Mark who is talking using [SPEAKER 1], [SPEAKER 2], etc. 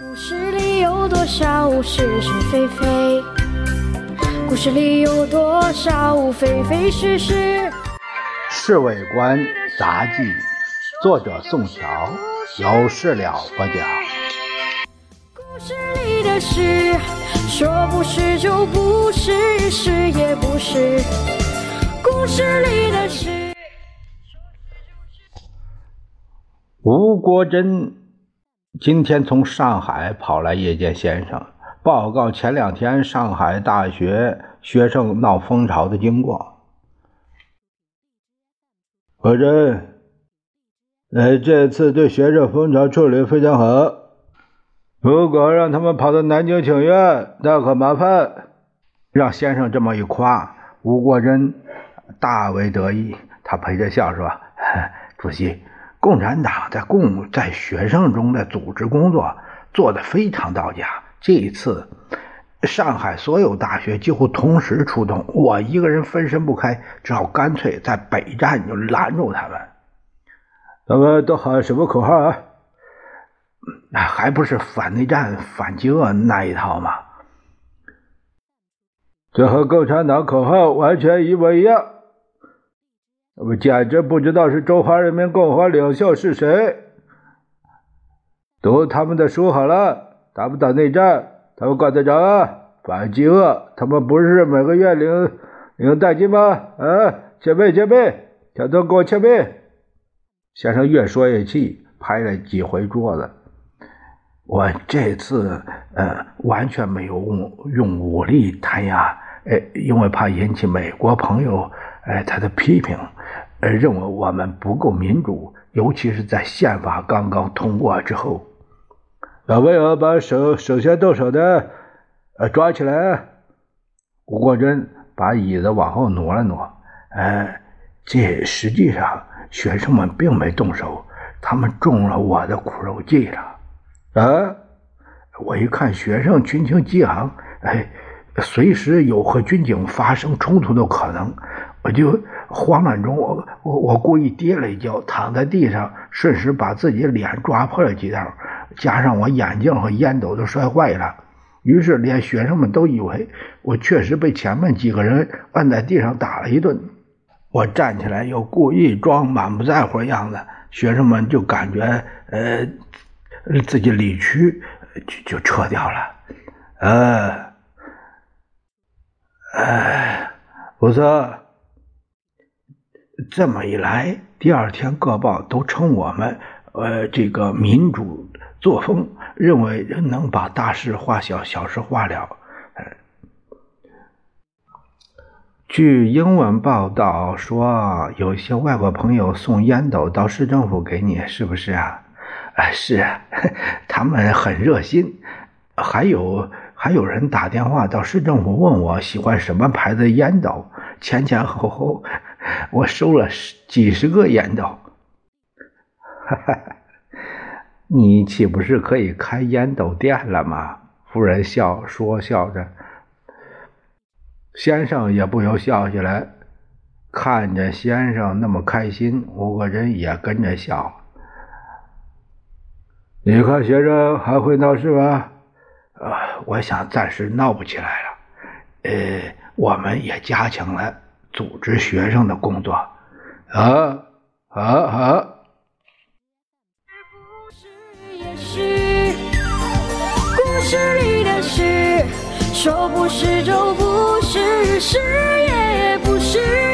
[SPEAKER 1] 故事里有多少是是非非？故事里有多少非非是是？
[SPEAKER 2] 《侍卫官杂记》，作者宋乔，有事了不讲。
[SPEAKER 1] 故事里的事，说不是就不是，是也不是。故事里的事，
[SPEAKER 2] 吴国珍今天从上海跑来夜见先生。报告前两天上海大学学生闹风潮的经过。
[SPEAKER 3] 何真，呃，这次对学生风潮处理非常好。如果让他们跑到南京请愿，那可麻烦。
[SPEAKER 2] 让先生这么一夸，吴国珍大为得意。他陪着笑说：“ 主席，共产党在共在学生中的组织工作做得非常到家。”这一次，上海所有大学几乎同时出动，我一个人分身不开，只好干脆在北站就拦住他们。
[SPEAKER 3] 他们都喊什么口号啊？
[SPEAKER 2] 还不是反内战、反饥饿那一套吗？
[SPEAKER 3] 这和共产党口号完全一模一样。我简直不知道是中华人民共和国领袖是谁。读他们的书好了。打不打内战？他们管得着啊？反饥饿，他们不是每个月领领代金吗？啊，前辈前辈，全都给我前辈！
[SPEAKER 2] 先生越说越气，拍了几回桌子。我这次呃完全没有用用武力弹压，呃，因为怕引起美国朋友呃他的批评，呃，认为我们不够民主，尤其是在宪法刚刚通过之后。
[SPEAKER 3] 有没有把首首先动手的，呃，抓起来？
[SPEAKER 2] 吴国珍把椅子往后挪了挪。呃，这实际上学生们并没动手，他们中了我的苦肉计了。啊！我一看学生群情激昂，哎，随时有和军警发生冲突的可能，我就慌乱中，我我我故意跌了一跤，躺在地上，顺势把自己脸抓破了几道。加上我眼镜和烟斗都摔坏了，于是连学生们都以为我确实被前面几个人按在地上打了一顿。我站起来又故意装满不在乎的样子，学生们就感觉呃自己理屈，就就撤掉了。呃，哎，我说。这么一来，第二天各报都称我们呃这个民主。作风认为能把大事化小，小事化了。据英文报道说，有些外国朋友送烟斗到市政府给你，是不是啊？啊，是，他们很热心。还有还有人打电话到市政府问我喜欢什么牌子的烟斗，前前后后 我收了十几十个烟斗。哈哈。你岂不是可以开烟斗店了吗？夫人笑说笑着，先生也不由笑起来。看着先生那么开心，吴国珍也跟着笑。
[SPEAKER 3] 你看学生还会闹事吗？
[SPEAKER 2] 呃，我想暂时闹不起来了。呃，我们也加强了组织学生的工作。
[SPEAKER 3] 啊，好，好。
[SPEAKER 1] 故事里的事，说不是就不是，是也不是。